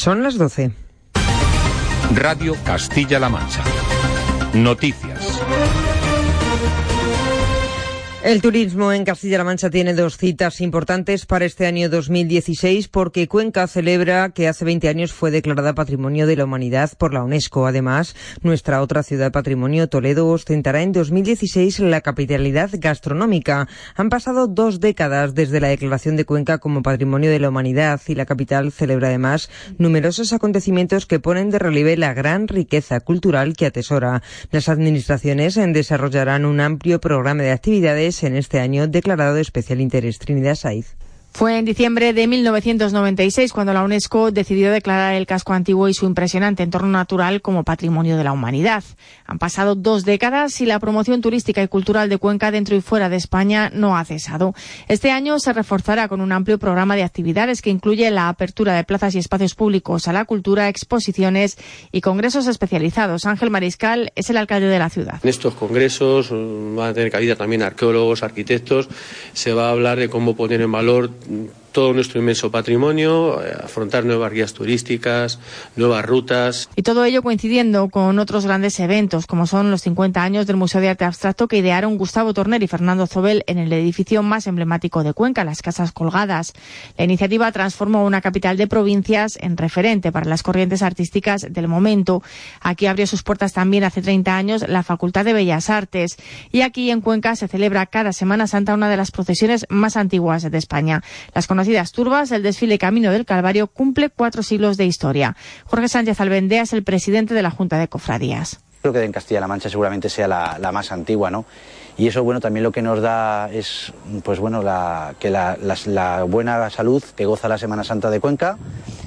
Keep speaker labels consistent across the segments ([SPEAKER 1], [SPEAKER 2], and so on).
[SPEAKER 1] Son las 12.
[SPEAKER 2] Radio Castilla-La Mancha. Noticias.
[SPEAKER 1] El turismo en Castilla-La Mancha tiene dos citas importantes para este año 2016 porque Cuenca celebra que hace 20 años fue declarada Patrimonio de la Humanidad por la UNESCO. Además, nuestra otra ciudad patrimonio, Toledo, ostentará en 2016 la capitalidad gastronómica. Han pasado dos décadas desde la declaración de Cuenca como Patrimonio de la Humanidad y la capital celebra además numerosos acontecimientos que ponen de relieve la gran riqueza cultural que atesora. Las administraciones desarrollarán un amplio programa de actividades en este año declarado de especial interés. Trinidad Saiz.
[SPEAKER 3] Fue en diciembre de 1996 cuando la UNESCO decidió declarar el casco antiguo y su impresionante entorno natural como patrimonio de la humanidad. Han pasado dos décadas y la promoción turística y cultural de Cuenca dentro y fuera de España no ha cesado. Este año se reforzará con un amplio programa de actividades que incluye la apertura de plazas y espacios públicos a la cultura, exposiciones y congresos especializados. Ángel Mariscal es el alcalde de la ciudad.
[SPEAKER 4] En estos congresos van a tener cabida también arqueólogos, arquitectos. Se va a hablar de cómo poner en valor 嗯。Todo nuestro inmenso patrimonio, eh, afrontar nuevas guías turísticas, nuevas rutas.
[SPEAKER 3] Y todo ello coincidiendo con otros grandes eventos, como son los 50 años del Museo de Arte Abstracto que idearon Gustavo Torner y Fernando Zobel en el edificio más emblemático de Cuenca, las Casas Colgadas. La iniciativa transformó una capital de provincias en referente para las corrientes artísticas del momento. Aquí abrió sus puertas también hace 30 años la Facultad de Bellas Artes. Y aquí en Cuenca se celebra cada Semana Santa una de las procesiones más antiguas de España. Las conocidas turbas, el desfile Camino del Calvario cumple cuatro siglos de historia. Jorge Sánchez Albendea es el presidente de la Junta de Cofradías.
[SPEAKER 5] Creo que en Castilla-La Mancha seguramente sea la, más antigua, ¿no? Y eso, bueno, también lo que nos da es, pues bueno, que la buena salud que goza la Semana Santa de Cuenca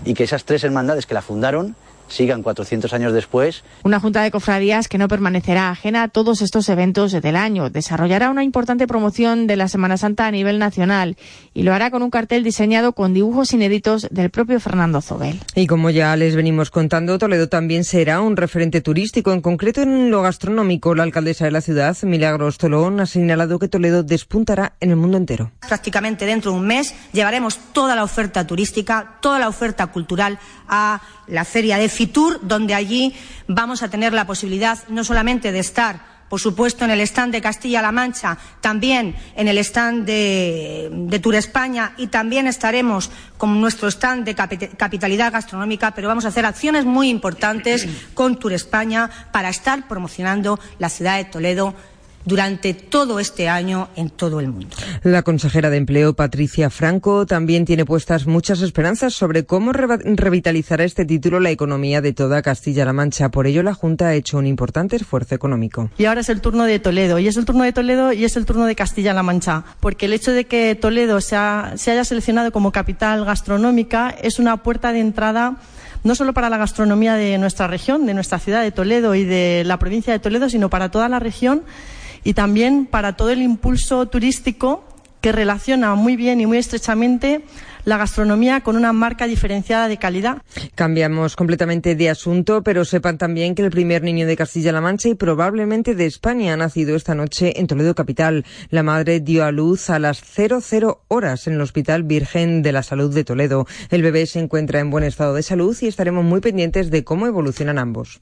[SPEAKER 5] y que esas tres hermandades que la fundaron sigan 400 años después.
[SPEAKER 3] Una junta de cofradías que no permanecerá ajena a todos estos eventos del año. Desarrollará una importante promoción de la Semana Santa a nivel nacional y lo hará con un cartel diseñado con dibujos inéditos del propio Fernando Zobel.
[SPEAKER 1] Y como ya les venimos contando, Toledo también será un referente turístico, en concreto en lo gastronómico. La alcaldesa de la ciudad, Milagros Tolón, ha señalado que Toledo despuntará en el mundo entero.
[SPEAKER 6] Prácticamente dentro de un mes llevaremos toda la oferta turística, toda la oferta cultural a la feria de Fitur, donde allí vamos a tener la posibilidad no solamente de estar por supuesto, en el stand de Castilla-La Mancha, también en el stand de, de Tour España y también estaremos con nuestro stand de capitalidad gastronómica, pero vamos a hacer acciones muy importantes con Tour España para estar promocionando la ciudad de Toledo durante todo este año en todo el mundo.
[SPEAKER 1] La consejera de Empleo, Patricia Franco, también tiene puestas muchas esperanzas sobre cómo revitalizará este título la economía de toda Castilla-La Mancha. Por ello, la Junta ha hecho un importante esfuerzo económico.
[SPEAKER 7] Y ahora es el turno de Toledo, y es el turno de Toledo y es el turno de Castilla-La Mancha, porque el hecho de que Toledo se haya seleccionado como capital gastronómica es una puerta de entrada no solo para la gastronomía de nuestra región, de nuestra ciudad de Toledo y de la provincia de Toledo, sino para toda la región y también para todo el impulso turístico que relaciona muy bien y muy estrechamente la gastronomía con una marca diferenciada de calidad.
[SPEAKER 1] Cambiamos completamente de asunto, pero sepan también que el primer niño de Castilla-La Mancha y probablemente de España ha nacido esta noche en Toledo Capital. La madre dio a luz a las 00 horas en el Hospital Virgen de la Salud de Toledo. El bebé se encuentra en buen estado de salud y estaremos muy pendientes de cómo evolucionan ambos.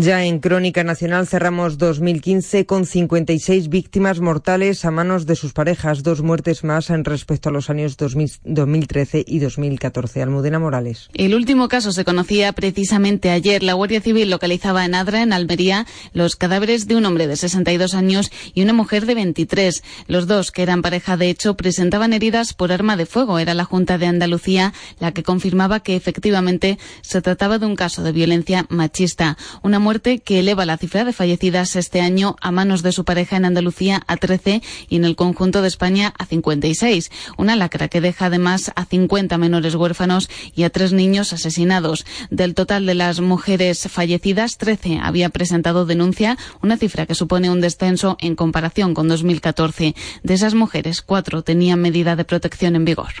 [SPEAKER 1] Ya en Crónica Nacional cerramos 2015 con 56 víctimas mortales a manos de sus parejas, dos muertes más en respecto a los años 2013 y 2014. Almudena Morales.
[SPEAKER 8] El último caso se conocía precisamente ayer. La Guardia Civil localizaba en Adra, en Almería, los cadáveres de un hombre de 62 años y una mujer de 23. Los dos, que eran pareja de hecho, presentaban heridas por arma de fuego. Era la Junta de Andalucía la que confirmaba que efectivamente se trataba de un caso de violencia machista. Una muerte que eleva la cifra de fallecidas este año a manos de su pareja en Andalucía a 13 y en el conjunto de España a 56. Una lacra que deja además a 50 menores huérfanos y a tres niños asesinados. Del total de las mujeres fallecidas, 13 había presentado denuncia, una cifra que supone un descenso en comparación con 2014. De esas mujeres, cuatro tenían medida de protección en vigor.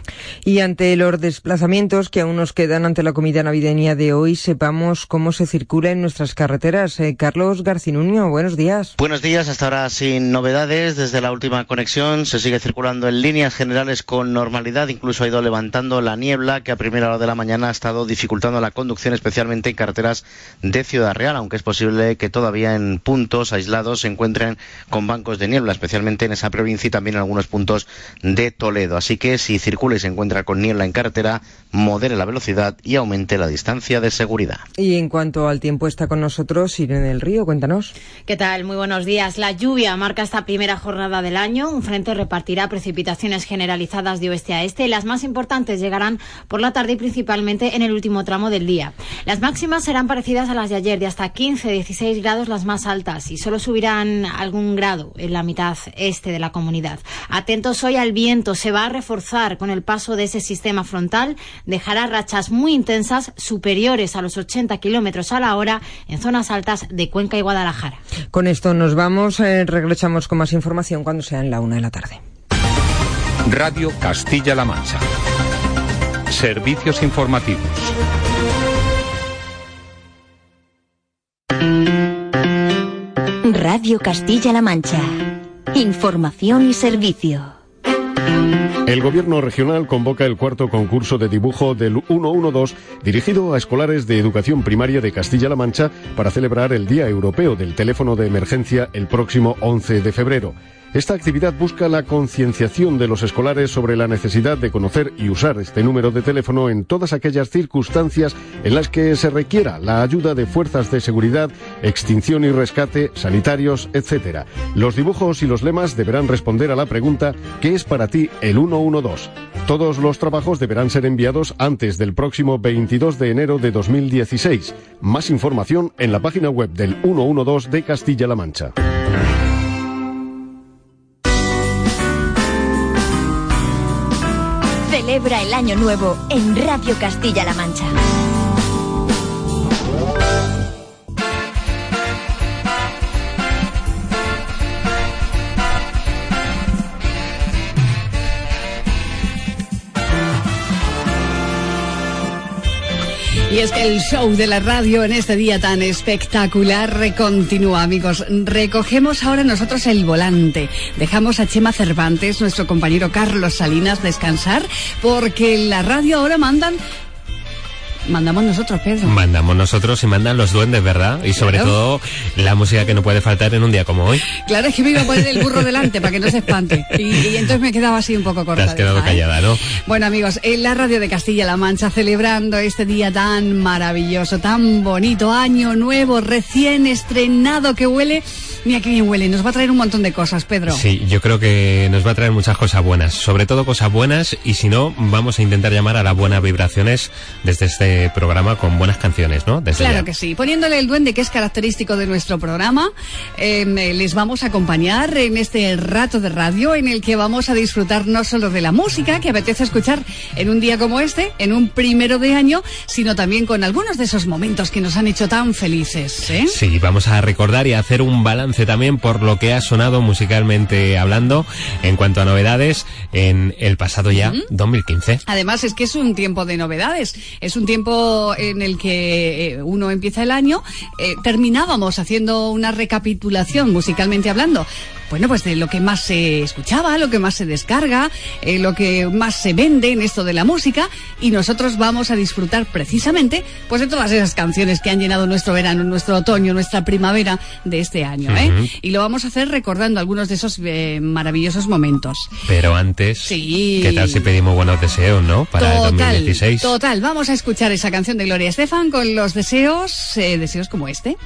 [SPEAKER 1] Y ante los desplazamientos que aún nos quedan ante la comida navideña de hoy, sepamos cómo se circula en nuestras carreteras carreteras. Eh, Carlos Garcinuño, buenos días.
[SPEAKER 9] Buenos días, hasta ahora sin novedades. Desde la última conexión se sigue circulando en líneas generales con normalidad. Incluso ha ido levantando la niebla que a primera hora de la mañana ha estado dificultando la conducción, especialmente en carreteras de Ciudad Real, aunque es posible que todavía en puntos aislados se encuentren con bancos de niebla, especialmente en esa provincia y también en algunos puntos de Toledo. Así que si circula y se encuentra con niebla en carretera, modere la velocidad y aumente la distancia de seguridad.
[SPEAKER 1] Y en cuanto al tiempo está con nosotros Irene del Río, cuéntanos.
[SPEAKER 10] ¿Qué tal? Muy buenos días. La lluvia marca esta primera jornada del año. Un frente repartirá precipitaciones generalizadas de oeste a este y las más importantes llegarán por la tarde y principalmente en el último tramo del día. Las máximas serán parecidas a las de ayer, de hasta 15-16 grados las más altas y solo subirán algún grado en la mitad este de la comunidad. Atentos hoy al viento, se va a reforzar con el paso de ese sistema frontal, dejará rachas muy intensas superiores a los 80 kilómetros a la hora en zonas altas de Cuenca y Guadalajara.
[SPEAKER 1] Con esto nos vamos, eh, regresamos con más información cuando sea en la una de la tarde.
[SPEAKER 2] Radio Castilla-La Mancha. Servicios informativos.
[SPEAKER 11] Radio Castilla-La Mancha. Información y servicio.
[SPEAKER 12] El Gobierno regional convoca el cuarto concurso de dibujo del 112 dirigido a escolares de educación primaria de Castilla-La Mancha para celebrar el Día Europeo del Teléfono de Emergencia el próximo 11 de febrero. Esta actividad busca la concienciación de los escolares sobre la necesidad de conocer y usar este número de teléfono en todas aquellas circunstancias en las que se requiera la ayuda de fuerzas de seguridad, extinción y rescate, sanitarios, etc. Los dibujos y los lemas deberán responder a la pregunta ¿qué es para ti el 112? Todos los trabajos deberán ser enviados antes del próximo 22 de enero de 2016. Más información en la página web del 112 de Castilla-La Mancha.
[SPEAKER 11] Celebra el Año Nuevo en Radio Castilla-La Mancha.
[SPEAKER 13] Y es que el show de la radio en este día tan espectacular continúa, amigos. Recogemos ahora nosotros el volante. Dejamos a Chema Cervantes, nuestro compañero Carlos Salinas, descansar, porque la radio ahora mandan Mandamos nosotros, Pedro.
[SPEAKER 14] Mandamos nosotros y mandan los duendes, ¿verdad? Y sobre todo la música que no puede faltar en un día como hoy.
[SPEAKER 13] Claro, es que me iba a poner el burro delante para que no se espante. Y, entonces me quedaba así un poco corta.
[SPEAKER 14] Te has quedado ¿eh? callada, ¿no?
[SPEAKER 13] Bueno, amigos, en la radio de Castilla-La Mancha celebrando este día tan maravilloso, tan bonito, año nuevo, recién estrenado que huele. Mira qué bien huele, nos va a traer un montón de cosas, Pedro.
[SPEAKER 14] Sí, yo creo que nos va a traer muchas cosas buenas, sobre todo cosas buenas y si no, vamos a intentar llamar a las buenas vibraciones desde este programa con buenas canciones, ¿no?
[SPEAKER 13] claro que sí. Poniéndole el duende que es característico de nuestro programa, em, eh, les vamos a acompañar en este rato de radio en el que vamos a disfrutar no solo de la música que apetece escuchar en un día como este, en un primero de año, sino también con algunos de esos momentos que nos han hecho tan felices. ¿eh?
[SPEAKER 14] Sí, vamos a recordar y a hacer un balance también por lo que ha sonado musicalmente hablando en cuanto a novedades en el pasado ya 2015.
[SPEAKER 13] Además es que es un tiempo de novedades, es un tiempo en el que eh, uno empieza el año, eh, terminábamos haciendo una recapitulación musicalmente hablando bueno, pues de lo que más se escuchaba, lo que más se descarga, eh, lo que más se vende en esto de la música y nosotros vamos a disfrutar precisamente pues de todas esas canciones que han llenado nuestro verano, nuestro otoño, nuestra primavera de este año, ¿eh? Y lo vamos a hacer recordando algunos de esos eh, maravillosos momentos.
[SPEAKER 14] Pero antes, sí. ¿qué tal si pedimos buenos deseos, no? Para el 2016.
[SPEAKER 13] Total, vamos a escuchar esa canción de Gloria Estefan con los deseos, deseos como este.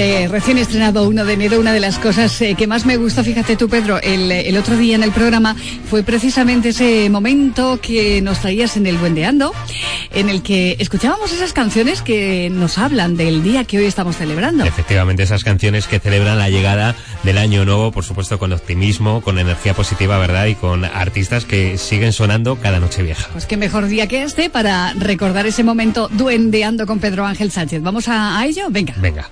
[SPEAKER 13] Este recién estrenado 1 de enero, una de las cosas eh, que más me gustó, fíjate tú, Pedro, el, el, otro día en el programa fue precisamente ese momento que nos traías en el Buendeando, en el que escuchábamos esas canciones que nos hablan del día que hoy estamos celebrando.
[SPEAKER 14] Efectivamente, esas canciones que celebran la llegada del año nuevo, por supuesto, con optimismo, con energía positiva, ¿verdad? Y con artistas que siguen sonando cada noche vieja.
[SPEAKER 13] Pues qué mejor día que este para recordar ese momento duendeando con Pedro Ángel Sánchez. ¿Vamos a, a ello? Venga.
[SPEAKER 14] Venga.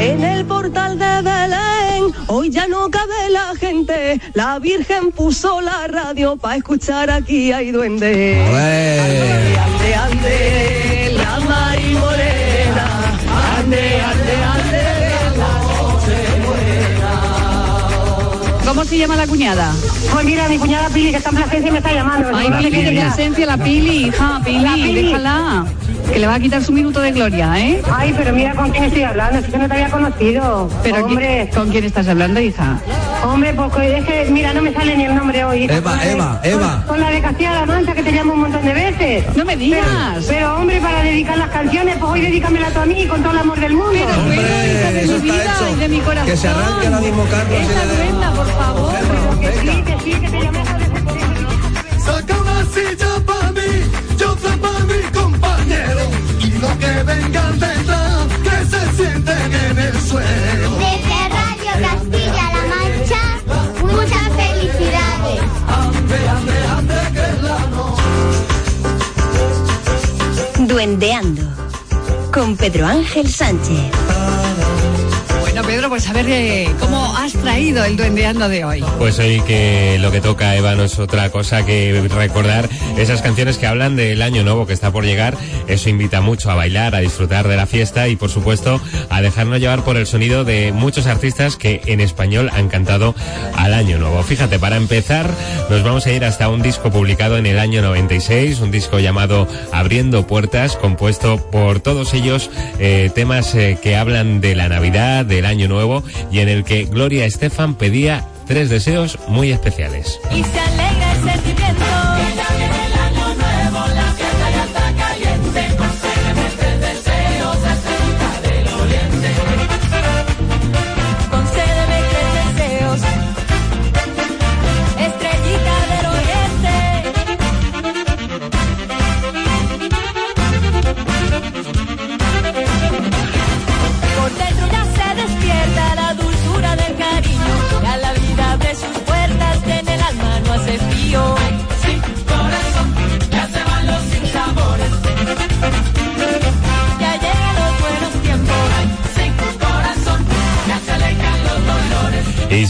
[SPEAKER 15] En el portal de Belén, hoy ya no cabe la gente. La Virgen puso la radio para escuchar aquí hay duende. Ande, ande, ande, la Mari Morena. Ande, ande, ande, la noche
[SPEAKER 13] ¿Cómo se llama la cuñada?
[SPEAKER 16] Pues mira, mi cuñada Pili, que está en Plasencia, me está llamando.
[SPEAKER 13] Ay, Pili, que en Plasencia, la Pili, hija, Pili,
[SPEAKER 16] La Pili.
[SPEAKER 13] déjala. Que le va a quitar su minuto de gloria, ¿eh?
[SPEAKER 16] Ay, pero mira con quién estoy hablando, si que no te había conocido.
[SPEAKER 13] Pero
[SPEAKER 16] hombre,
[SPEAKER 13] ¿qui- ¿con quién estás hablando, hija?
[SPEAKER 16] hombre, pues es que, mira, no me sale ni el nombre hoy.
[SPEAKER 17] Eva,
[SPEAKER 16] Con la de-
[SPEAKER 17] Eva, Eva.
[SPEAKER 16] Con, con la de Castilla-La Mancha, que te llamo un montón de veces.
[SPEAKER 13] No me digas.
[SPEAKER 16] Pero, pero, hombre, para dedicar las canciones, pues hoy dedícamela tú a mí con todo el amor del mundo.
[SPEAKER 13] Pero, hija de
[SPEAKER 17] eso
[SPEAKER 13] mi
[SPEAKER 17] está
[SPEAKER 13] vida
[SPEAKER 17] hecho.
[SPEAKER 13] y de mi corazón.
[SPEAKER 17] Que se arranque ahora mismo Carlos
[SPEAKER 13] Esa duenda, por favor.
[SPEAKER 16] Que sí, que sí, que te llamé ese-
[SPEAKER 18] Saca una silla para mí, yo que vengan detrás, que se sienten en el suelo.
[SPEAKER 19] Desde Radio Castilla-La Mancha, muchas felicidades.
[SPEAKER 18] Ande, ande, ande, que es la noche.
[SPEAKER 11] Duendeando con Pedro Ángel Sánchez.
[SPEAKER 13] Pues a ver eh, cómo has traído el duendeando de hoy.
[SPEAKER 14] Pues hoy que lo que toca, Eva, no es otra cosa que recordar esas canciones que hablan del año nuevo que está por llegar. Eso invita mucho a bailar, a disfrutar de la fiesta y, por supuesto, a dejarnos llevar por el sonido de muchos artistas que en español han cantado al año nuevo. Fíjate, para empezar, nos vamos a ir hasta un disco publicado en el año 96, un disco llamado Abriendo Puertas, compuesto por todos ellos eh, temas eh, que hablan de la Navidad, del año nuevo y en el que Gloria Estefan pedía tres deseos muy especiales.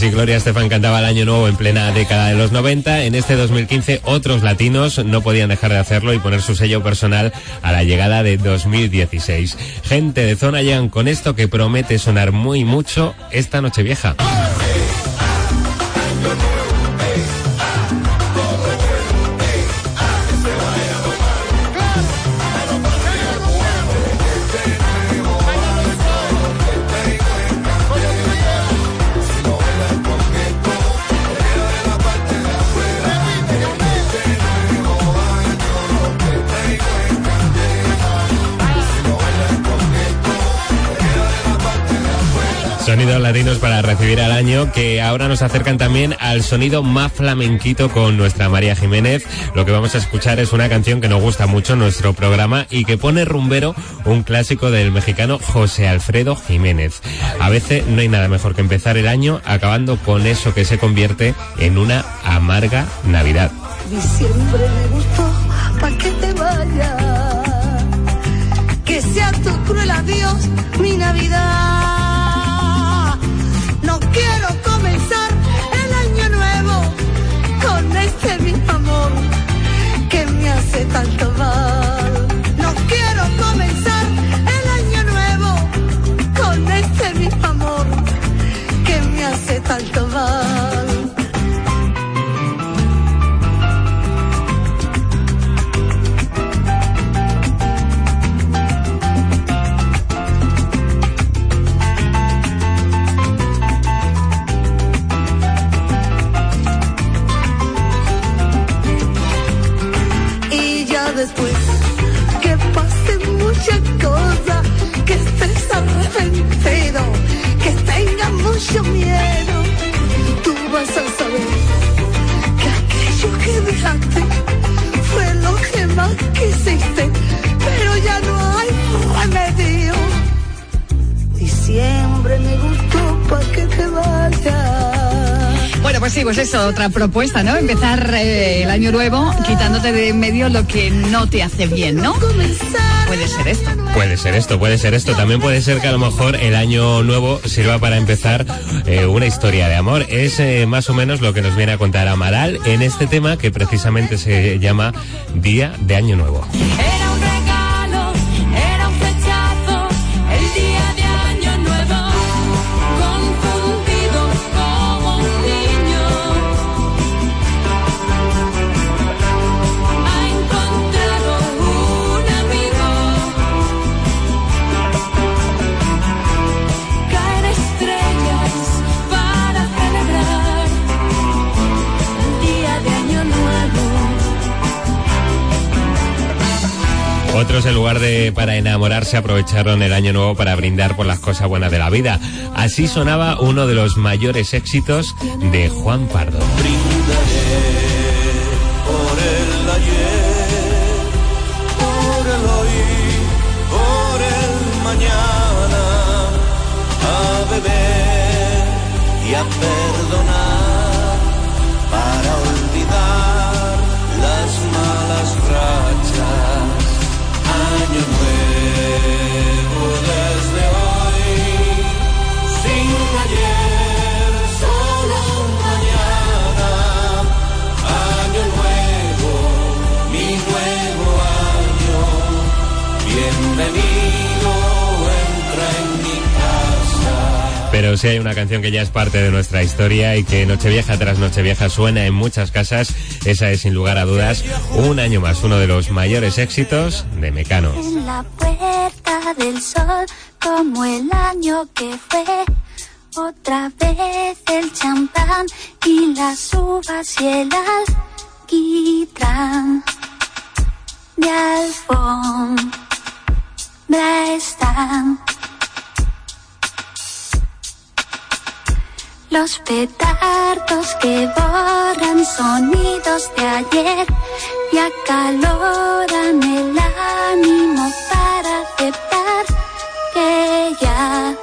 [SPEAKER 14] Si Gloria Estefan cantaba el año nuevo en plena década de los 90, en este 2015 otros latinos no podían dejar de hacerlo y poner su sello personal a la llegada de 2016. Gente de zona llegan con esto que promete sonar muy mucho esta noche vieja. Para recibir al año que ahora nos acercan también al sonido más flamenquito con nuestra María Jiménez. Lo que vamos a escuchar es una canción que nos gusta mucho en nuestro programa y que pone rumbero un clásico del mexicano José Alfredo Jiménez. A veces no hay nada mejor que empezar el año acabando con eso que se convierte en una amarga Navidad.
[SPEAKER 15] Diciembre me gustó, pa' que te vaya. Que sea tu cruel adiós, mi Navidad. Me
[SPEAKER 13] propuesta, ¿no? Empezar eh, el año nuevo quitándote de en medio lo que no te hace bien, ¿no? Puede ser esto.
[SPEAKER 14] Puede ser esto, puede ser esto. También puede ser que a lo mejor el año nuevo sirva para empezar eh, una historia de amor. Es eh, más o menos lo que nos viene a contar Amaral en este tema que precisamente se llama Día de Año Nuevo. Otros, en lugar de para enamorarse, aprovecharon el año nuevo para brindar por las cosas buenas de la vida. Así sonaba uno de los mayores éxitos de Juan Pardo.
[SPEAKER 18] por el ayer, por el hoy, por el mañana, a beber y a
[SPEAKER 14] sí hay una canción que ya es parte de nuestra historia y que Nochevieja tras Nochevieja suena en muchas casas. Esa es sin lugar a dudas un año más, uno de los mayores éxitos de Mecano.
[SPEAKER 19] En la puerta del sol, como el año que fue. Otra vez el champán y las uvas y el alquitrán. De alfombra están. Los petardos que borran sonidos de ayer y acaloran el ánimo para aceptar que ya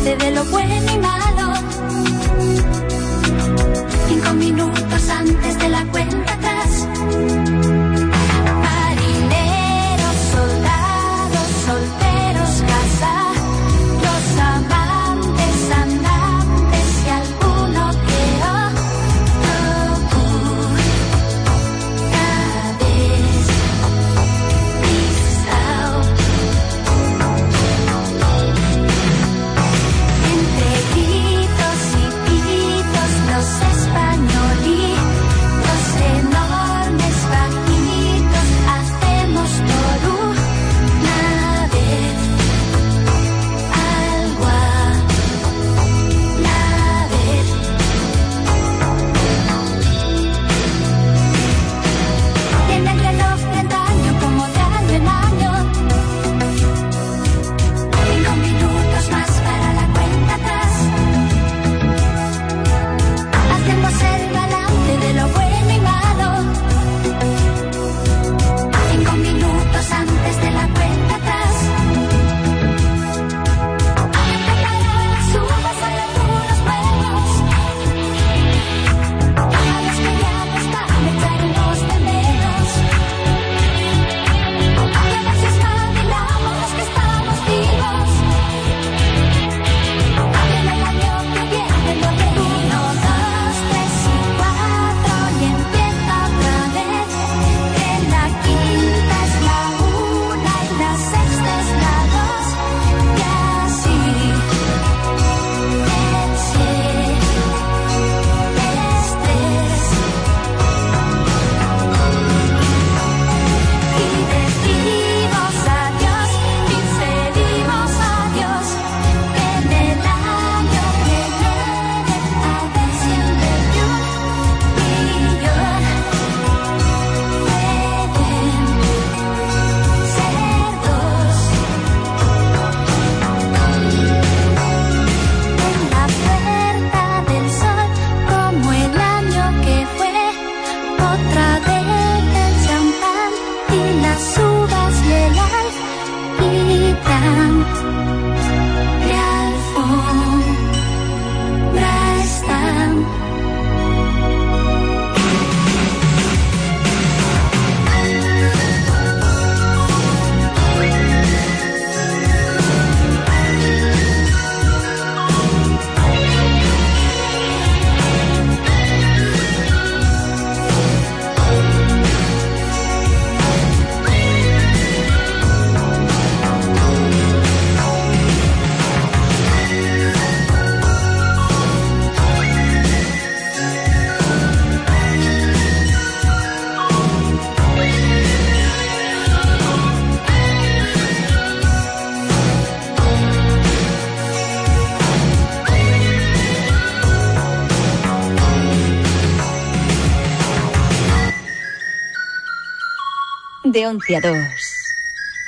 [SPEAKER 19] balance de lo bueno y malo. Cinco minutos antes de la cuenta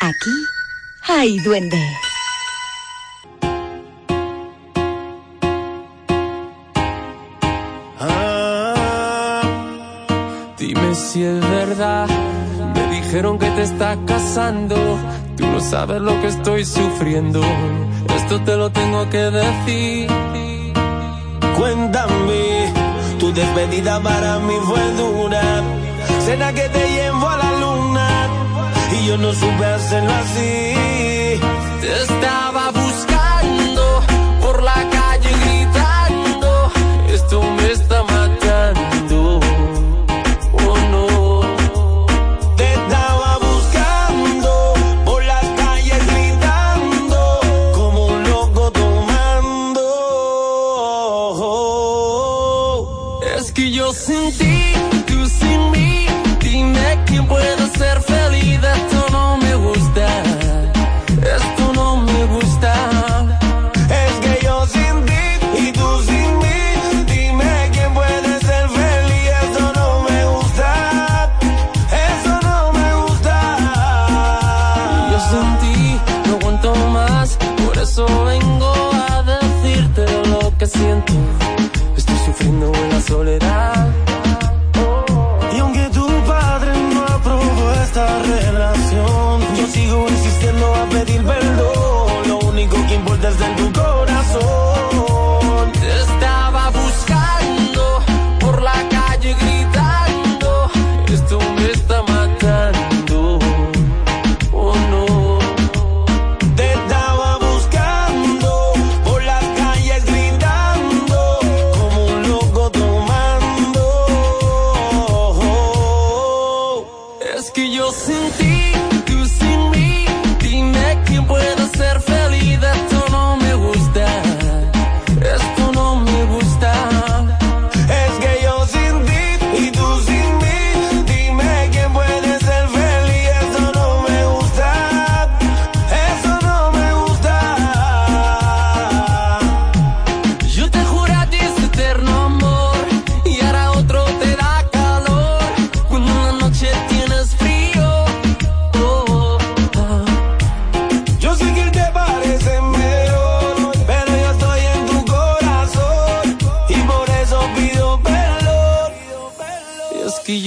[SPEAKER 11] Aquí hay duende.
[SPEAKER 18] Ah, dime si es verdad. Me dijeron que te estás casando. Tú no sabes lo que estoy sufriendo. Esto te lo tengo que decir.
[SPEAKER 20] Cuéntame, tu despedida para mí fue dura. Cena que te yo no supe hacerlo así.
[SPEAKER 18] Te estaba buscando.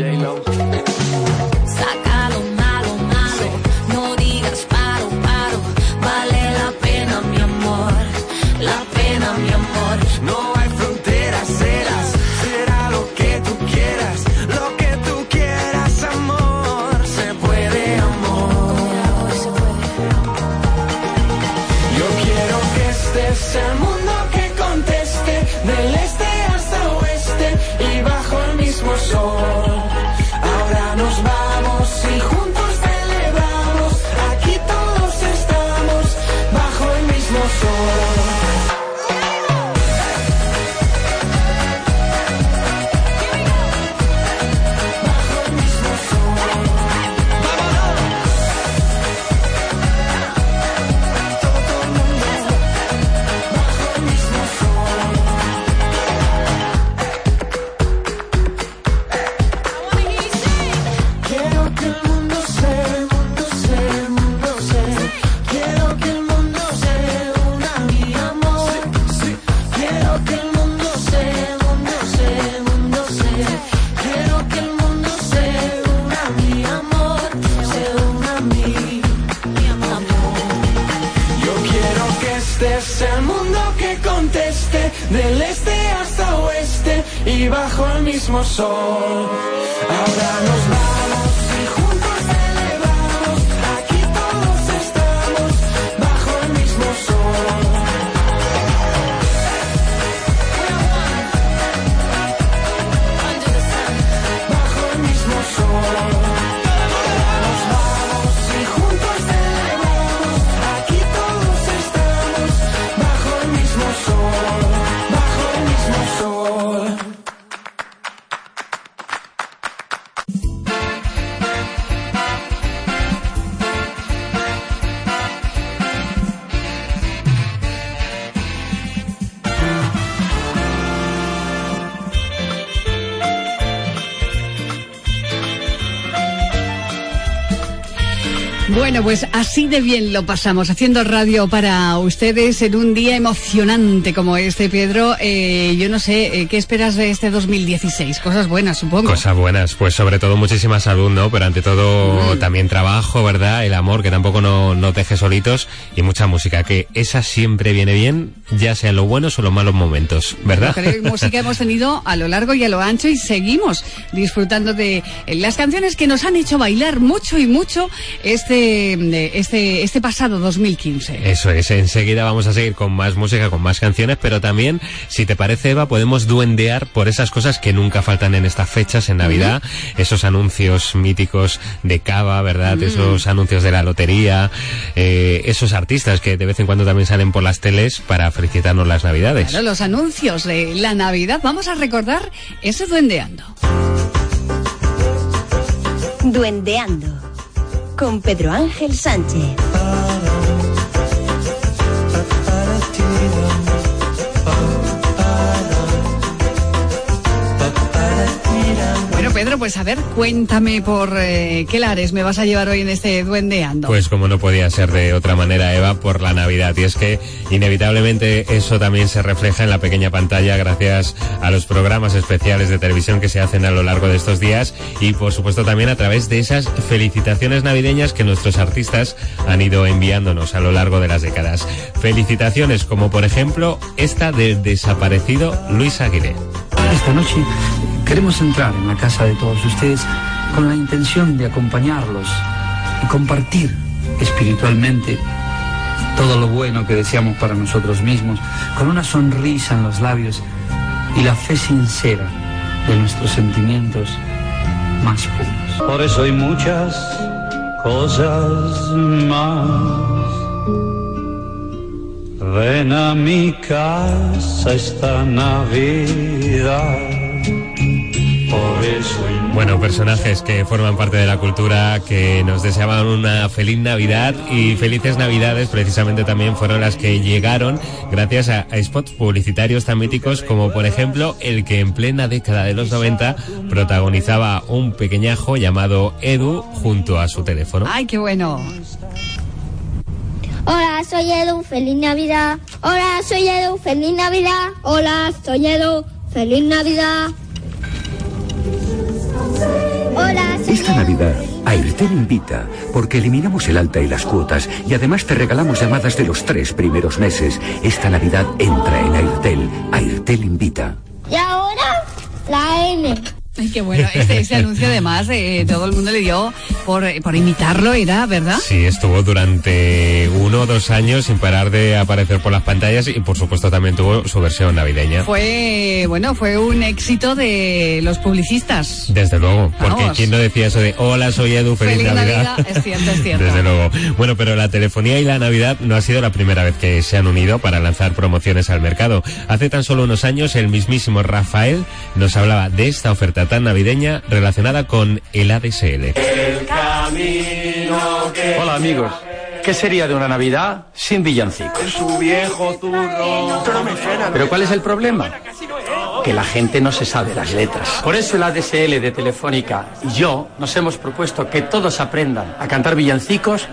[SPEAKER 18] J-Lo.
[SPEAKER 21] Então.
[SPEAKER 13] Bueno, pues así de bien lo pasamos, haciendo radio para ustedes en un día emocionante como este, Pedro. Eh, yo no sé, eh, ¿qué esperas de este 2016? Cosas buenas, supongo.
[SPEAKER 14] Cosas buenas, pues sobre todo muchísima salud, ¿no? Pero ante todo
[SPEAKER 13] Mm.
[SPEAKER 14] también trabajo, ¿verdad? El amor, que tampoco no, no deje solitos y mucha música, que esa siempre viene bien, ya sean los buenos o los malos momentos, ¿verdad?
[SPEAKER 13] Que música hemos tenido a lo largo y a lo ancho y seguimos disfrutando de las canciones que nos han hecho bailar mucho y mucho este, este, este pasado 2015.
[SPEAKER 14] Eso es, enseguida vamos a seguir con más música, con más canciones, pero también, si te parece, Eva, podemos duendear por esas cosas que nunca faltan en estas fechas, en Navidad, esos anuncios míticos de cava, ¿verdad?
[SPEAKER 13] Mm.
[SPEAKER 14] Esos anuncios de la lotería, eh, esos artistas que de vez en cuando también salen por las teles para felicitarnos las Navidades.
[SPEAKER 13] Claro, los anuncios de la Navidad. Vamos a recordar ese duendeando.
[SPEAKER 11] Duendeando. Con Pedro Ángel Sánchez.
[SPEAKER 13] Pedro, pues a ver, cuéntame por eh, qué lares me vas a llevar hoy en este duendeando.
[SPEAKER 14] Pues como no podía ser de otra manera, Eva, por la Navidad. Y es que inevitablemente eso también se refleja en la pequeña pantalla gracias a los programas especiales de televisión que se hacen a lo largo de estos días y por supuesto también a través de esas felicitaciones navideñas que nuestros artistas han ido enviándonos a lo largo de las décadas. Felicitaciones como por ejemplo esta del desaparecido Luis Aguirre.
[SPEAKER 22] Esta noche queremos entrar en la casa de todos ustedes con la intención de acompañarlos y compartir espiritualmente todo lo bueno que deseamos para nosotros mismos, con una sonrisa en los labios y la fe sincera de nuestros sentimientos más puros.
[SPEAKER 23] Por eso hay muchas cosas más. Ven a mi casa esta Navidad.
[SPEAKER 14] Bueno, personajes que forman parte de la cultura, que nos deseaban una feliz Navidad y felices Navidades precisamente también fueron las que llegaron gracias a, a spots publicitarios tan míticos como por ejemplo el que en plena década de los 90 protagonizaba un pequeñajo llamado Edu junto a su teléfono.
[SPEAKER 13] ¡Ay, qué bueno!
[SPEAKER 24] Hola, soy Edu, feliz Navidad. Hola, soy Edu, feliz Navidad. Hola, soy Edu, feliz Navidad. Hola,
[SPEAKER 25] Esta Navidad, Airtel invita, porque eliminamos el alta y las cuotas y además te regalamos llamadas de los tres primeros meses. Esta Navidad entra en Airtel. Airtel invita.
[SPEAKER 24] Y ahora, la N.
[SPEAKER 13] Ay, qué bueno. Este, este anuncio además eh, todo el mundo le dio por, por imitarlo, era, ¿verdad?
[SPEAKER 14] Sí, estuvo durante uno o dos años sin parar de aparecer por las pantallas y por supuesto también tuvo su versión navideña.
[SPEAKER 13] Fue, bueno, fue un éxito de los publicistas.
[SPEAKER 14] Desde luego, porque
[SPEAKER 13] Vamos.
[SPEAKER 14] ¿quién no decía eso de hola, soy Edu, feliz,
[SPEAKER 13] Feliz
[SPEAKER 14] Navidad?
[SPEAKER 13] Navidad, es cierto, es cierto.
[SPEAKER 14] Desde luego. Bueno, pero la telefonía y la Navidad no ha sido la primera vez que se han unido para lanzar promociones al mercado. Hace tan solo unos años el mismísimo Rafael nos hablaba de esta oferta tan navideña relacionada con el ADSL.
[SPEAKER 26] Hola amigos, ¿qué sería de una Navidad sin villancicos?
[SPEAKER 21] Su viejo turno.
[SPEAKER 26] Pero ¿cuál es el problema? Que la gente no se sabe las letras. Por eso el ADSL de Telefónica y yo nos hemos propuesto que todos aprendan a cantar villancicos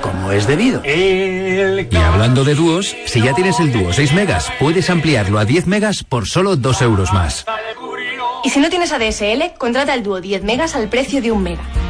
[SPEAKER 26] como es debido.
[SPEAKER 27] Y hablando de dúos, si ya tienes el dúo 6 megas, puedes ampliarlo a 10 megas por solo 2 euros más.
[SPEAKER 28] Y si no tienes ADSL, contrata el dúo 10 megas al precio de un mega.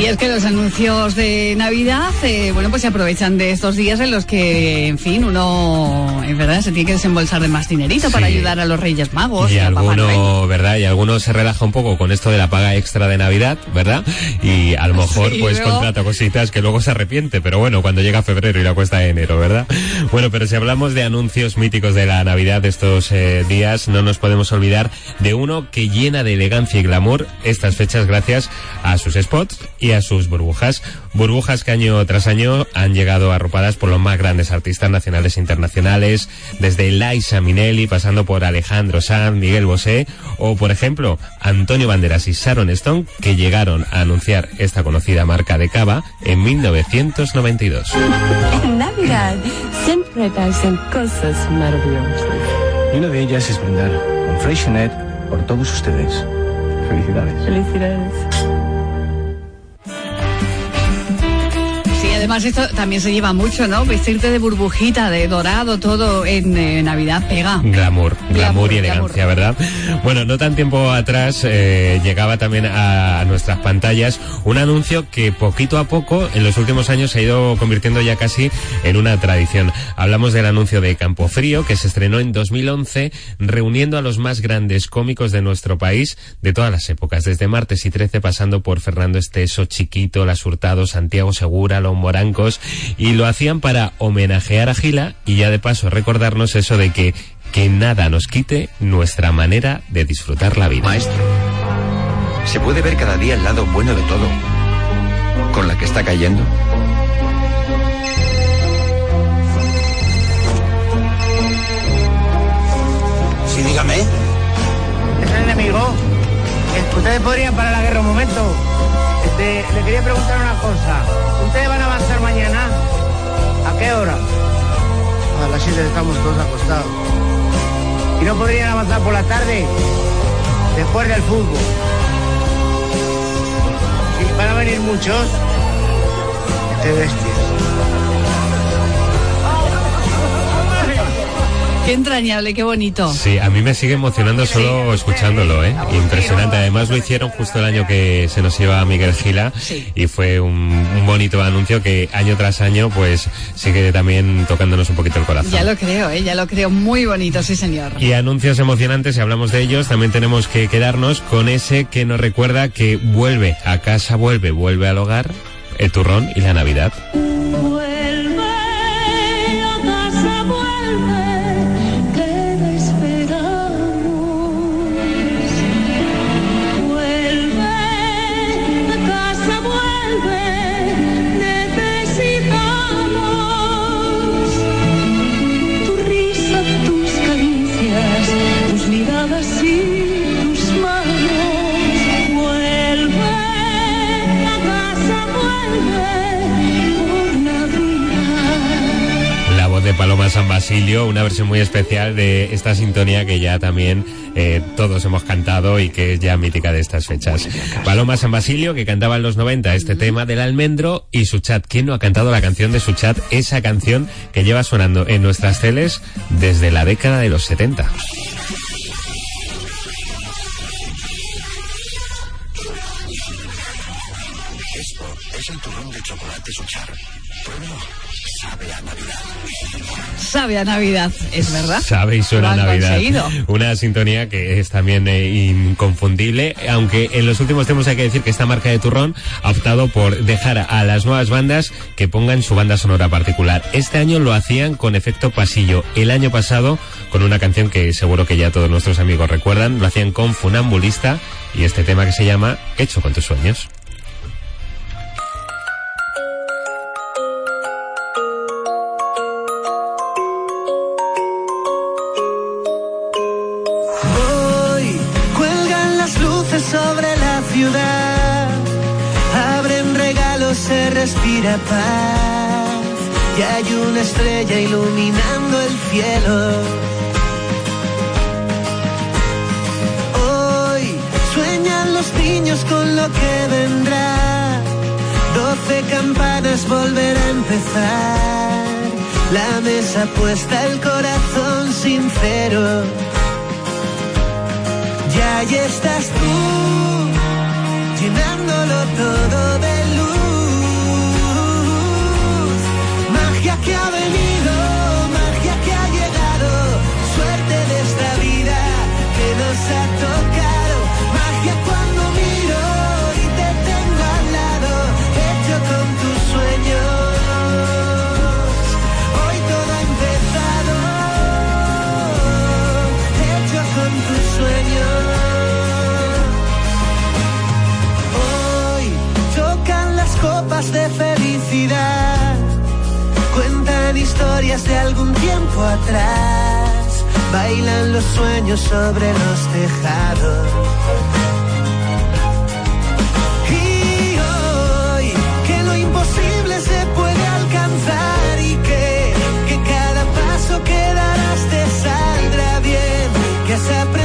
[SPEAKER 13] Y es que los anuncios de Navidad, eh, bueno, pues se aprovechan de estos días en los que, en fin, uno, en verdad, se tiene que desembolsar de más dinerito para ayudar a los Reyes Magos.
[SPEAKER 14] Y
[SPEAKER 13] Noel.
[SPEAKER 14] alguno, ¿verdad? Y alguno se relaja un poco con esto de la paga extra de Navidad, ¿verdad? Y a lo mejor
[SPEAKER 13] Sí,
[SPEAKER 14] pues
[SPEAKER 13] luego-
[SPEAKER 14] contrata cositas que luego se arrepiente, pero bueno, cuando llega febrero y la cuesta de enero, ¿verdad? Bueno, pero si hablamos de anuncios míticos de la Navidad de estos eh, días, no nos podemos olvidar de uno que llena de elegancia y glamour estas fechas gracias a sus spots y a sus burbujas. Burbujas que año tras año han llegado arropadas por los más grandes artistas nacionales e internacionales, desde Liza Minnelli, pasando por Alejandro Sanz, Miguel Bosé, o por ejemplo, Antonio Banderas y Sharon Stone, que llegaron a anunciar esta conocida marca de cava en 1992.
[SPEAKER 29] En Navidad siempre pasan cosas maravillosas.
[SPEAKER 30] Y una de ellas es brindar con Freixenet por todos ustedes. Felicidades.
[SPEAKER 29] Felicidades.
[SPEAKER 13] Además esto también se lleva mucho, ¿no? Vestirte de burbujita, de dorado, todo en eh, Navidad pega.
[SPEAKER 14] Glamour, glamour,
[SPEAKER 13] Glamour,
[SPEAKER 14] y elegancia, ¿verdad? Bueno, no tan tiempo atrás eh, llegaba también a, nuestras pantallas un anuncio que poquito a poco en los últimos años se ha ido convirtiendo ya casi en una tradición. Hablamos del anuncio de Campo Frío que se estrenó en 2011 reuniendo a los más grandes cómicos de nuestro país de todas las épocas, desde martes y 13 pasando por Fernando Esteso, Chiquito, Las Hurtado, Santiago Segura, Los Morancos y lo hacían para homenajear a Gila y ya de paso recordarnos eso de que que nada nos quite nuestra manera de disfrutar la vida.
[SPEAKER 31] Maestro, se puede ver cada día el lado bueno de todo. Con la que está cayendo.
[SPEAKER 32] Sí, dígame.
[SPEAKER 33] Es el enemigo. Ustedes podrían parar la guerra un momento. Le quería preguntar una cosa. ¿Ustedes van a avanzar mañana? ¿A qué hora? A las 7 estamos todos acostados. ¿Y no podrían avanzar por la tarde? Después del fútbol. ¿Y van a venir muchos? Qué bestias.
[SPEAKER 13] Qué entrañable, qué bonito.
[SPEAKER 14] Sí, a mí me sigue emocionando solo escuchándolo, ¿eh? Impresionante. Además lo hicieron justo el año que se nos iba Miguel Gila y fue un, un bonito anuncio que año tras año pues sigue también tocándonos un poquito el corazón.
[SPEAKER 13] Ya lo creo, ¿eh? ya lo creo. Muy bonito, sí, señor.
[SPEAKER 14] Y anuncios emocionantes, si hablamos de ellos, también tenemos que quedarnos con ese que nos recuerda que vuelve a casa, vuelve, vuelve al hogar, el turrón y la Navidad. Una versión muy especial de esta sintonía que ya también eh, todos hemos cantado y que es ya mítica de estas fechas. Paloma San Basilio, que cantaba en los 90 este tema del almendro y su chat. ¿Quién no ha cantado la canción de su chat? Esa canción que lleva sonando en nuestras teles desde la década de los 70.
[SPEAKER 21] Esto es el turrón de chocolate Suchar. Sabe a Navidad,
[SPEAKER 13] es verdad.
[SPEAKER 14] Sabe y suena
[SPEAKER 13] han
[SPEAKER 14] Navidad.
[SPEAKER 13] conseguido.
[SPEAKER 14] Una sintonía que es también eh, inconfundible, aunque en los últimos tiempos hay que decir que esta marca de turrón ha optado por dejar a las nuevas bandas que pongan su banda sonora particular. Este año lo hacían con efecto pasillo. El año pasado con una canción que seguro que ya todos nuestros amigos recuerdan, lo hacían con Funambulista y este tema que se llama Hecho con tus sueños.
[SPEAKER 21] Respira paz y hay una estrella iluminando el cielo. Hoy sueñan los niños con lo que vendrá, doce campanas volver a empezar, la mesa puesta, el corazón sincero. Y ahí estás tú, llenándolo todo de historias de algún tiempo atrás, bailan los sueños sobre los tejados. Y hoy que lo imposible se puede alcanzar y que, que cada paso que darás te saldrá bien, que has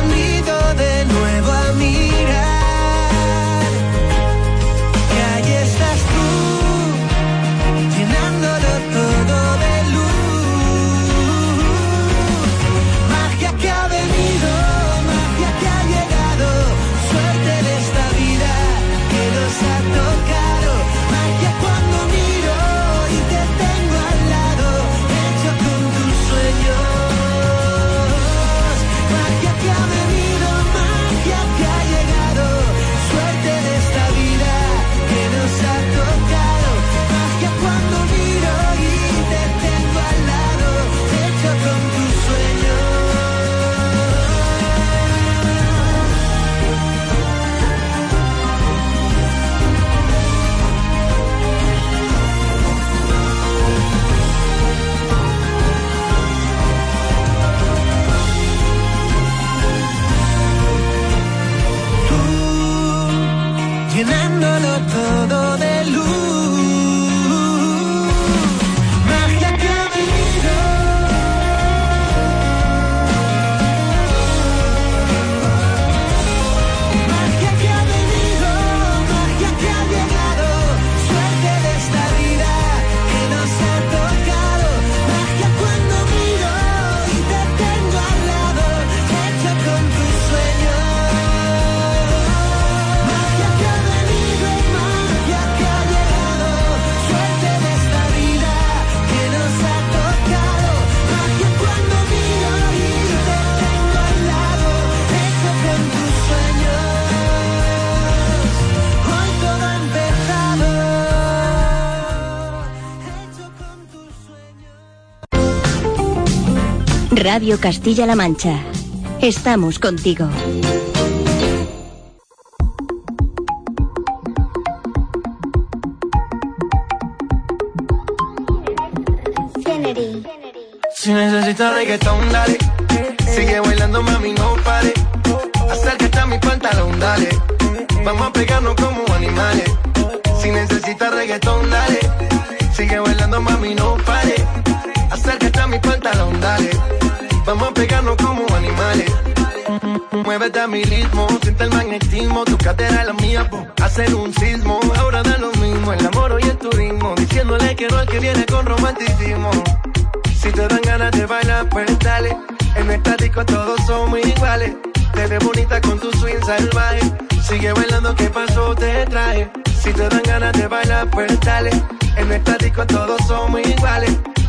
[SPEAKER 11] Radio Castilla-La Mancha. Estamos contigo.
[SPEAKER 21] Si necesitas reggaetón, dale. Sigue bailando, mami, no pare. Acércate a mi pantalón, dale. Vamos a pegarnos como animales. Si necesitas reggaetón, dale. Sigue bailando, mami, no pare. Acércate a mi pantalón, dale. Vamos a pegarnos como animales. Muévete a mi ritmo, siente el magnetismo, tu cadera es la mía, po, hacer un sismo. Ahora da lo mismo, el amor y el turismo, diciéndole que no al que viene con romanticismo. Si te dan ganas de bailar, pues dale. En nuestra disco todos somos iguales. Te ves bonita con tu swing salvaje. Sigue bailando, ¿qué pasó? Te traje. Si te dan ganas de bailar, pues dale. En nuestra disco todos somos iguales.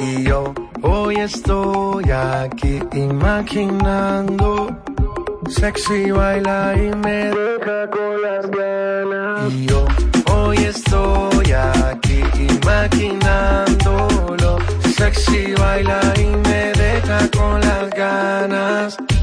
[SPEAKER 21] Y yo hoy estoy aquí imaginando. Sexy baila y me deja con las ganas. Y yo hoy estoy aquí imaginándolo. Sexy baila y me deja con las ganas.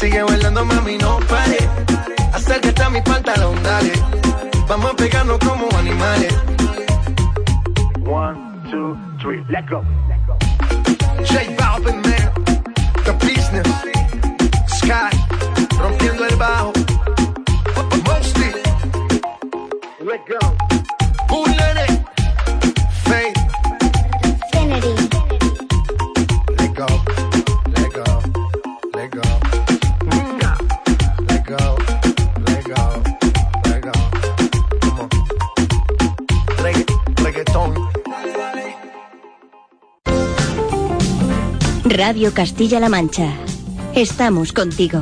[SPEAKER 34] Sigue bailando, mami, no pare. Acércate a mi pantalón, dale. Vamos a pegarnos como animales. One, two, three, let go. J Balvin, man. The business. Sky. Rompiendo el bajo. Mostly. Let go.
[SPEAKER 18] Radio Castilla-La Mancha. Estamos contigo.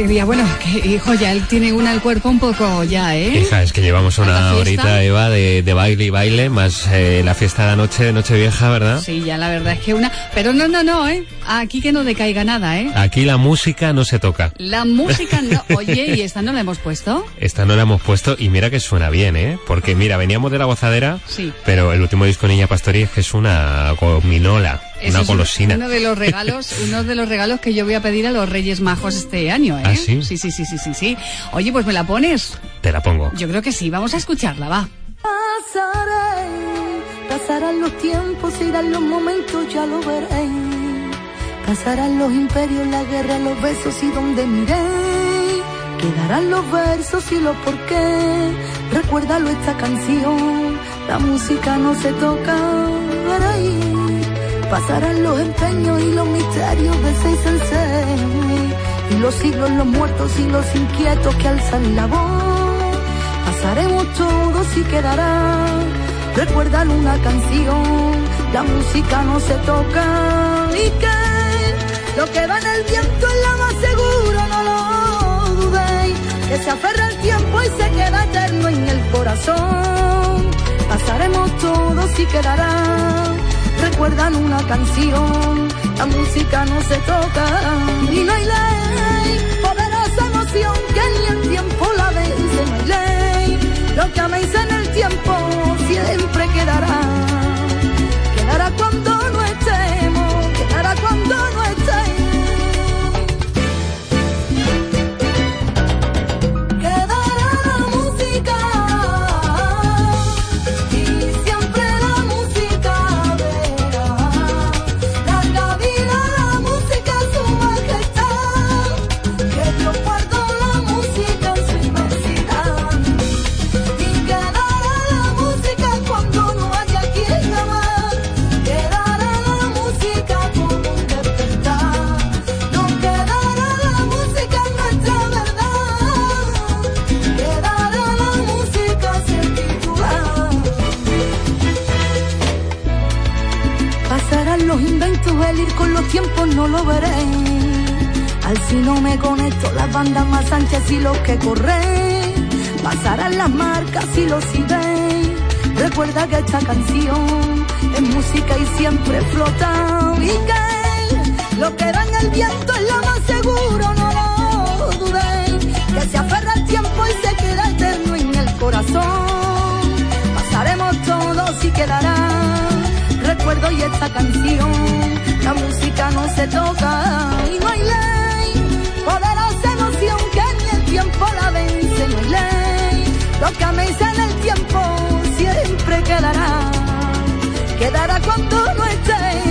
[SPEAKER 13] Alegría. Bueno, que, hijo, ya él tiene una el cuerpo un poco ya, ¿eh?
[SPEAKER 14] Hija, es que llevamos una horita, Eva, de, de baile y baile, más eh, la fiesta de la noche, de Nochevieja, ¿verdad?
[SPEAKER 13] Sí, ya la verdad es que una... Pero no, no, no, ¿eh? Aquí que no decaiga nada, ¿eh?
[SPEAKER 14] Aquí la música no se toca.
[SPEAKER 13] La música no... Oye, ¿y esta no la hemos puesto?
[SPEAKER 14] Esta no la hemos puesto y mira que suena bien, ¿eh? Porque mira, veníamos de la gozadera,
[SPEAKER 13] Sí.
[SPEAKER 14] pero el último disco Niña Pastori es que es una gominola,
[SPEAKER 13] Eso
[SPEAKER 14] una
[SPEAKER 13] es
[SPEAKER 14] golosina.
[SPEAKER 13] Uno de los regalos, uno de los regalos que yo voy a pedir a los Reyes Majos este año, ¿eh?
[SPEAKER 14] ¿Ah, sí?
[SPEAKER 13] Sí, sí, sí, sí, sí, sí. Oye, pues me la pones.
[SPEAKER 14] Te la pongo.
[SPEAKER 13] Yo creo que sí, vamos a escucharla, va.
[SPEAKER 35] Pasaré, pasarán los tiempos, irán los momentos, ya lo veré. Pasarán los imperios, la guerra, los besos y donde miré. Quedarán los versos y los porqué Recuérdalo esta canción, la música no se toca. ahí pasarán los empeños y los misterios de seis en seis. Y los siglos, los muertos y los inquietos que alzan la voz. Pasaremos todos y quedará. Recuérdalo una canción, la música no se toca. Y que lo que va en el viento es la más seguro, no lo dudéis. Que se aferra al tiempo y se queda eterno en el corazón. Pasaremos todos y quedará. Recuerdan una canción, la música no se toca. Y no hay ley, poderosa emoción que ni el tiempo la vence, no hay ley. Lo que améis en el tiempo siempre quedará. Y los que corren. Pasarán las marcas y los eBay. Recuerda que esta canción es música y siempre flota. Y que lo que da en el viento es lo más seguro, no lo dudéis. Que se aferra al tiempo y se queda eterno en el corazón. Pasaremos todos y quedará recuerdo y esta canción. La música no se toca y no hay ley. Poderosa tiempo la vence, no hay ley. Lo que en el tiempo siempre quedará. Quedará cuando no estemos,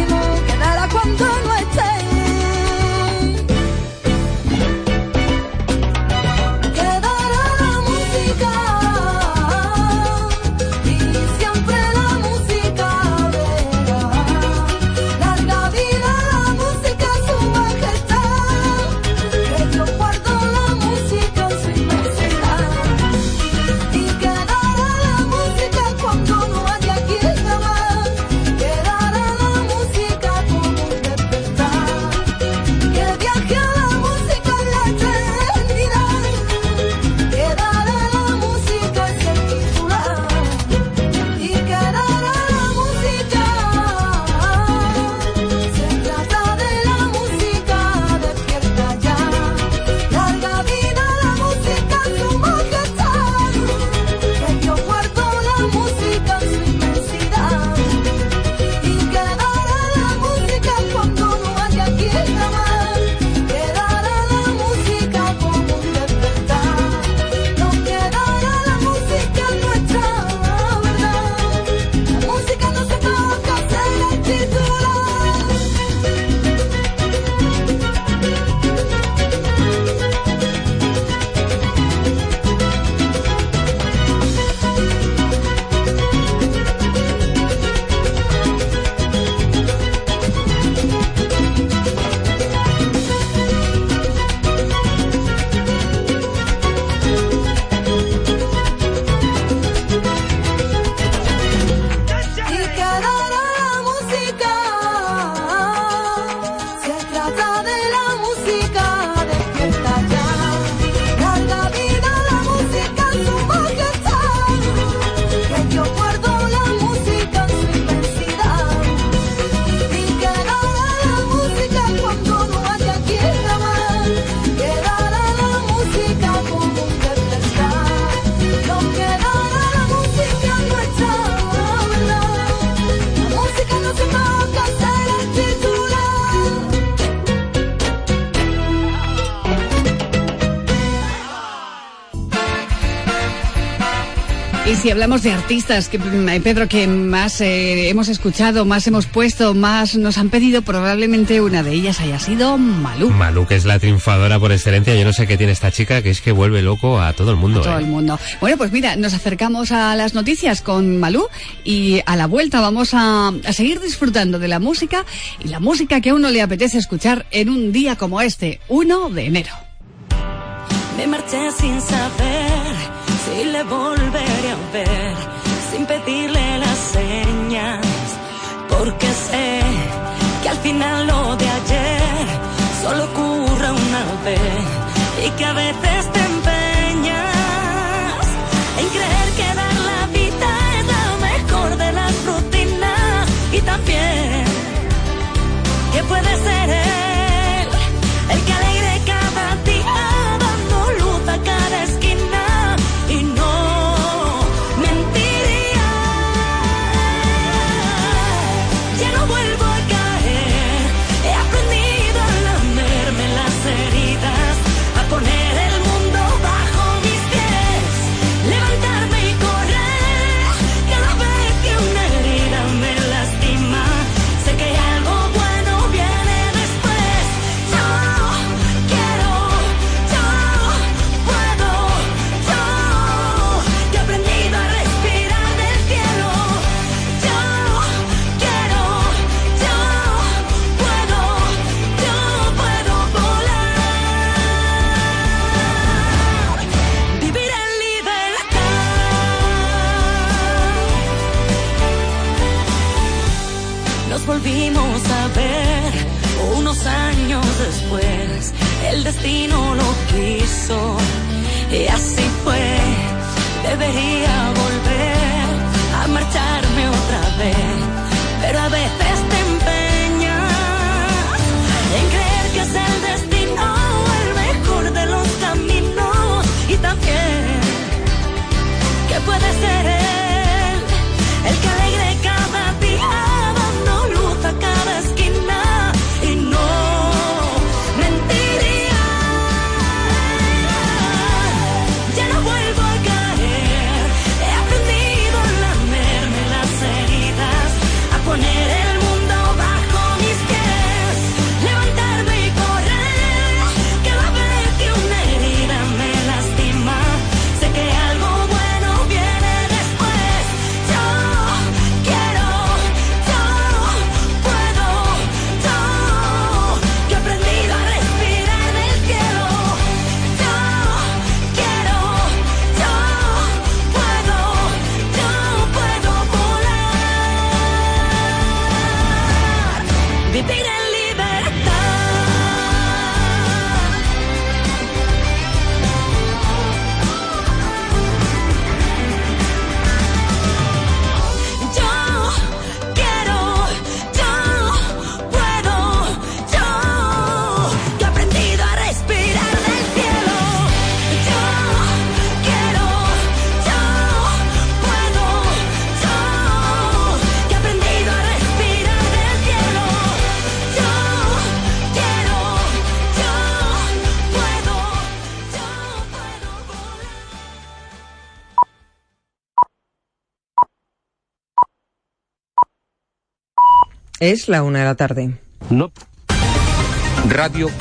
[SPEAKER 13] si hablamos de artistas, que, mm, Pedro, que más eh, hemos escuchado, más hemos puesto, más nos han pedido, probablemente una de ellas haya sido Malú.
[SPEAKER 14] Malú, que es la triunfadora por excelencia. Yo no sé qué tiene esta chica, que es que vuelve loco a todo el mundo.
[SPEAKER 13] Todo
[SPEAKER 14] ¿eh?
[SPEAKER 13] el mundo. Bueno, pues mira, nos acercamos a las noticias con Malú y a la vuelta vamos a, a seguir disfrutando de la música y la música que a uno le apetece escuchar en un día como este, 1 de enero.
[SPEAKER 36] Me marché sin saber si le volveré a ver, sin pedirle las señas, porque sé que al final lo de ayer solo ocurre una vez y que a veces te
[SPEAKER 37] Es la una de la tarde.
[SPEAKER 38] No. Radio